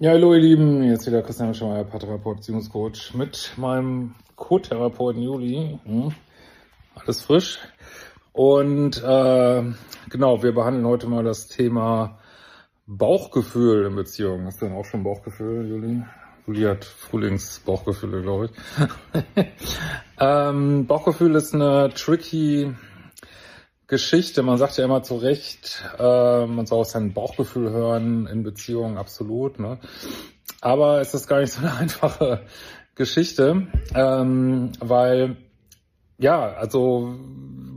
Ja, hallo ihr Lieben, jetzt wieder Christian Schmeier, Paartherapeut, Beziehungscoach mit meinem Co-Therapeuten Juli. Hm? Alles frisch. Und äh, genau, wir behandeln heute mal das Thema Bauchgefühl in Beziehungen. Hast du denn auch schon Bauchgefühl, Juli? Juli hat Frühlingsbauchgefühle, glaube ich. ähm, Bauchgefühl ist eine tricky Geschichte. Man sagt ja immer zu Recht, äh, man soll auf sein Bauchgefühl hören in Beziehungen, absolut. Ne? Aber es ist gar nicht so eine einfache Geschichte, ähm, weil ja, also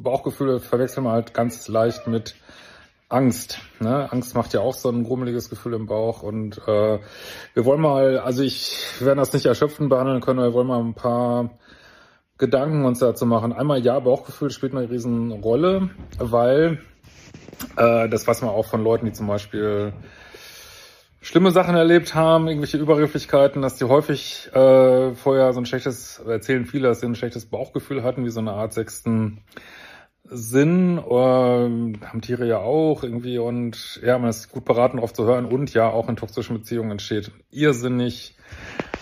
Bauchgefühle verwechseln wir halt ganz leicht mit Angst. Ne? Angst macht ja auch so ein grummeliges Gefühl im Bauch. Und äh, wir wollen mal, also ich wir werden das nicht erschöpfend behandeln können, wir wollen mal ein paar Gedanken uns dazu machen. Einmal ja, Bauchgefühl spielt eine riesen Rolle, weil äh, das weiß man auch von Leuten, die zum Beispiel schlimme Sachen erlebt haben, irgendwelche Übergrifflichkeiten, dass die häufig äh, vorher so ein schlechtes, erzählen viele, dass sie ein schlechtes Bauchgefühl hatten, wie so eine Art sechsten Sinn, äh, haben Tiere ja auch irgendwie und ja, man ist gut beraten, darauf zu hören und ja, auch in toxischen Beziehungen entsteht irrsinnig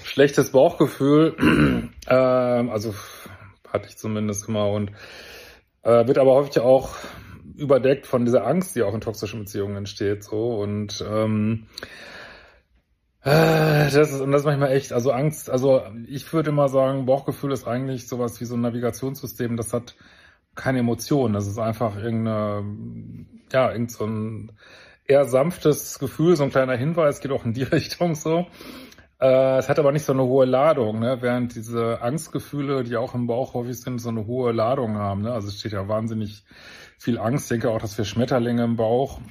schlechtes Bauchgefühl, äh, also hatte ich zumindest immer und äh, wird aber häufig auch überdeckt von dieser Angst, die auch in toxischen Beziehungen entsteht, so und ähm, äh, das ist, und das ist manchmal echt, also Angst, also ich würde mal sagen, Bauchgefühl ist eigentlich sowas wie so ein Navigationssystem, das hat keine Emotion. Das ist einfach irgendeine, ja, irgend so ein eher sanftes Gefühl, so ein kleiner Hinweis, geht auch in die Richtung so. Äh, es hat aber nicht so eine hohe Ladung, ne? während diese Angstgefühle, die auch im Bauch häufig sind, so eine hohe Ladung haben. Ne? Also es steht ja wahnsinnig viel Angst. Ich denke auch, dass wir Schmetterlinge im Bauch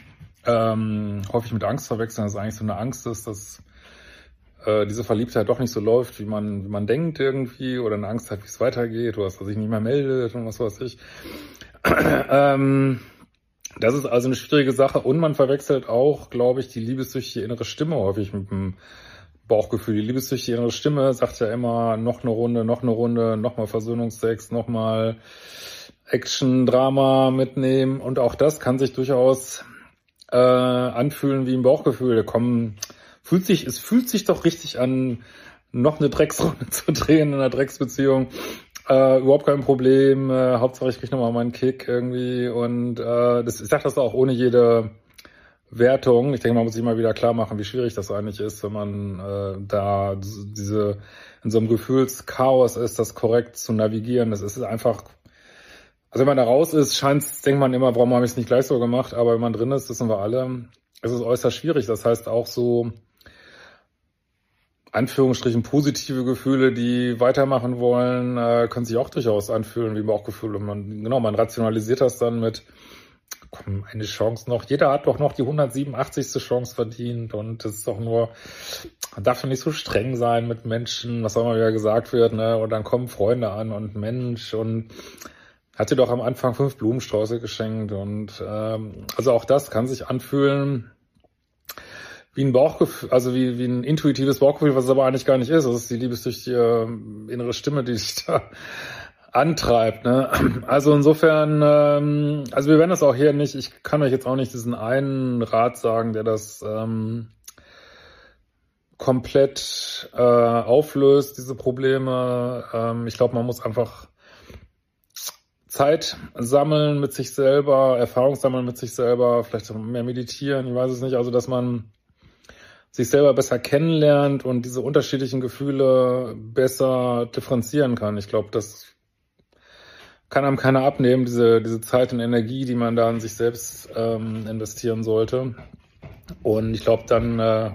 ähm, häufig mit Angst verwechseln, dass es eigentlich so eine Angst ist, dass äh, diese Verliebtheit doch nicht so läuft, wie man, wie man denkt irgendwie, oder eine Angst hat, wie es weitergeht, oder dass er sich nicht mehr meldet und was weiß ich. ähm, das ist also eine schwierige Sache und man verwechselt auch, glaube ich, die liebessüchtige innere Stimme häufig mit dem Bauchgefühl. Die liebessüchtige innere Stimme sagt ja immer noch eine Runde, noch eine Runde, nochmal Versöhnungsex, nochmal Action, Drama mitnehmen und auch das kann sich durchaus äh, anfühlen wie ein Bauchgefühl. Da kommen fühlt sich, es fühlt sich doch richtig an, noch eine Drecksrunde zu drehen in einer Drecksbeziehung. Äh, überhaupt kein Problem. Äh, Hauptsache ich krieg nochmal meinen Kick irgendwie. Und äh, das, ich sage das auch ohne jede Wertung. Ich denke, man muss sich mal wieder klar machen, wie schwierig das eigentlich ist, wenn man äh, da diese in so einem Gefühlschaos ist, das korrekt zu navigieren. Das ist einfach, also wenn man da raus ist, scheint denkt man immer, warum habe ich es nicht gleich so gemacht, aber wenn man drin ist, wissen wir alle, es ist äußerst schwierig. Das heißt auch so Anführungsstrichen positive Gefühle, die weitermachen wollen, äh, können sich auch durchaus anfühlen wie Bauchgefühle. Man, genau, man rationalisiert das dann mit, komm, eine Chance noch. Jeder hat doch noch die 187. Chance verdient und das ist doch nur, man darf ja nicht so streng sein mit Menschen, was auch immer wieder gesagt wird, ne? Und dann kommen Freunde an und Mensch und hat dir doch am Anfang fünf Blumenstrauße geschenkt und ähm, also auch das kann sich anfühlen wie ein Bauchgefühl, also wie, wie ein intuitives Bauchgefühl, was es aber eigentlich gar nicht ist. Das ist die liebessüchtige äh, innere Stimme, die sich da antreibt. Ne? Also insofern, ähm, also wir werden das auch hier nicht, ich kann euch jetzt auch nicht diesen einen Rat sagen, der das ähm, komplett äh, auflöst, diese Probleme. Ähm, ich glaube, man muss einfach Zeit sammeln mit sich selber, Erfahrung sammeln mit sich selber, vielleicht mehr meditieren, ich weiß es nicht. Also dass man sich selber besser kennenlernt und diese unterschiedlichen Gefühle besser differenzieren kann. Ich glaube, das kann einem keiner abnehmen, diese, diese Zeit und Energie, die man da in sich selbst ähm, investieren sollte. Und ich glaube, dann äh,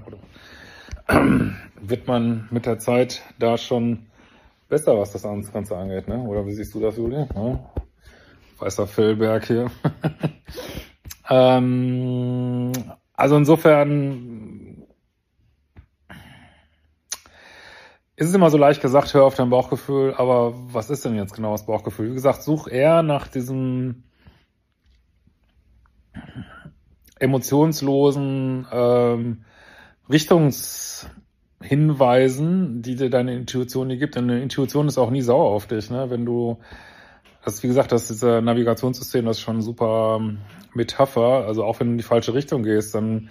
wird man mit der Zeit da schon besser, was das Ganze angeht. Ne? Oder wie siehst du das, Juli? Ja? Weißer Fellberg hier. ähm, Also insofern ist immer so leicht gesagt, hör auf dein Bauchgefühl, aber was ist denn jetzt genau das Bauchgefühl? Wie gesagt, such eher nach diesem emotionslosen ähm, Richtungshinweisen, die dir deine Intuition die gibt. Denn eine Intuition ist auch nie sauer auf dich, ne? Wenn du das, wie gesagt, das ist äh, Navigationssystem, das ist schon super ähm, Metapher. Also auch wenn du in die falsche Richtung gehst, dann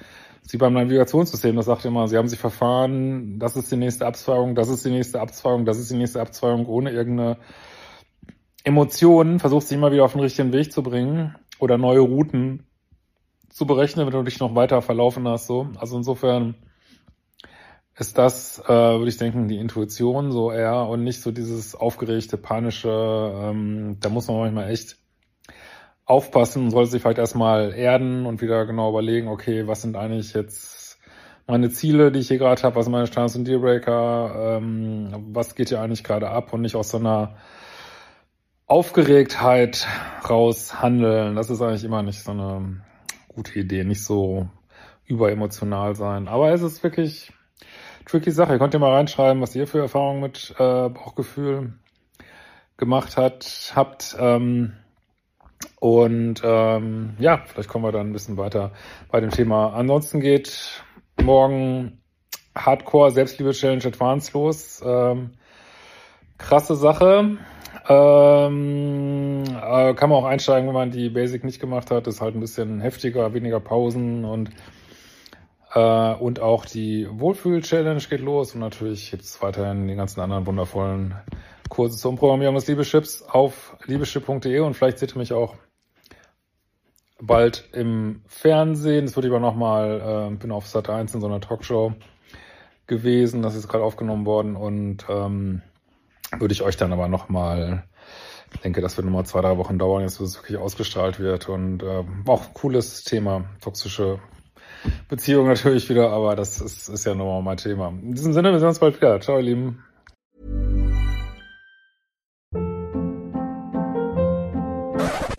ist wie beim Navigationssystem, das sagt immer, sie haben sich verfahren, das ist die nächste Abzweigung, das ist die nächste Abzweigung, das ist die nächste Abzweigung, ohne irgendeine Emotionen, versucht sich immer wieder auf den richtigen Weg zu bringen oder neue Routen zu berechnen, wenn du dich noch weiter verlaufen hast. So. Also insofern ist das, äh, würde ich denken, die Intuition so eher und nicht so dieses aufgeregte, panische, ähm, da muss man manchmal echt aufpassen und sollte sich vielleicht erstmal erden und wieder genau überlegen, okay, was sind eigentlich jetzt meine Ziele, die ich hier gerade habe, was sind meine Standards und Dealbreaker, ähm, was geht hier eigentlich gerade ab und nicht aus so einer Aufgeregtheit raus handeln. Das ist eigentlich immer nicht so eine gute Idee, nicht so überemotional sein. Aber es ist wirklich tricky Sache. Ihr könnt ja mal reinschreiben, was ihr für Erfahrungen mit äh, Bauchgefühl gemacht hat, habt. Ähm, und ähm, ja, vielleicht kommen wir dann ein bisschen weiter bei dem Thema. Ansonsten geht morgen Hardcore Selbstliebe Challenge Advanced los. Ähm, krasse Sache. Ähm, äh, kann man auch einsteigen, wenn man die Basic nicht gemacht hat. Ist halt ein bisschen heftiger, weniger Pausen und äh, und auch die Wohlfühl-Challenge geht los und natürlich gibt es weiterhin die ganzen anderen wundervollen Kurse zur Umprogrammierung des Liebeschips auf liebeschip.de und vielleicht seht ihr mich auch bald im Fernsehen. Das wird aber nochmal, äh, bin auf Sat 1 in so einer Talkshow gewesen, das ist gerade aufgenommen worden und ähm, würde ich euch dann aber nochmal, denke, das wird nochmal zwei, drei Wochen dauern, jetzt bis es wirklich ausgestrahlt wird und äh, auch cooles Thema, toxische Beziehung natürlich wieder, aber das ist, ist ja nochmal mein Thema. In diesem Sinne, wir sehen uns bald wieder. Ciao, ihr Lieben.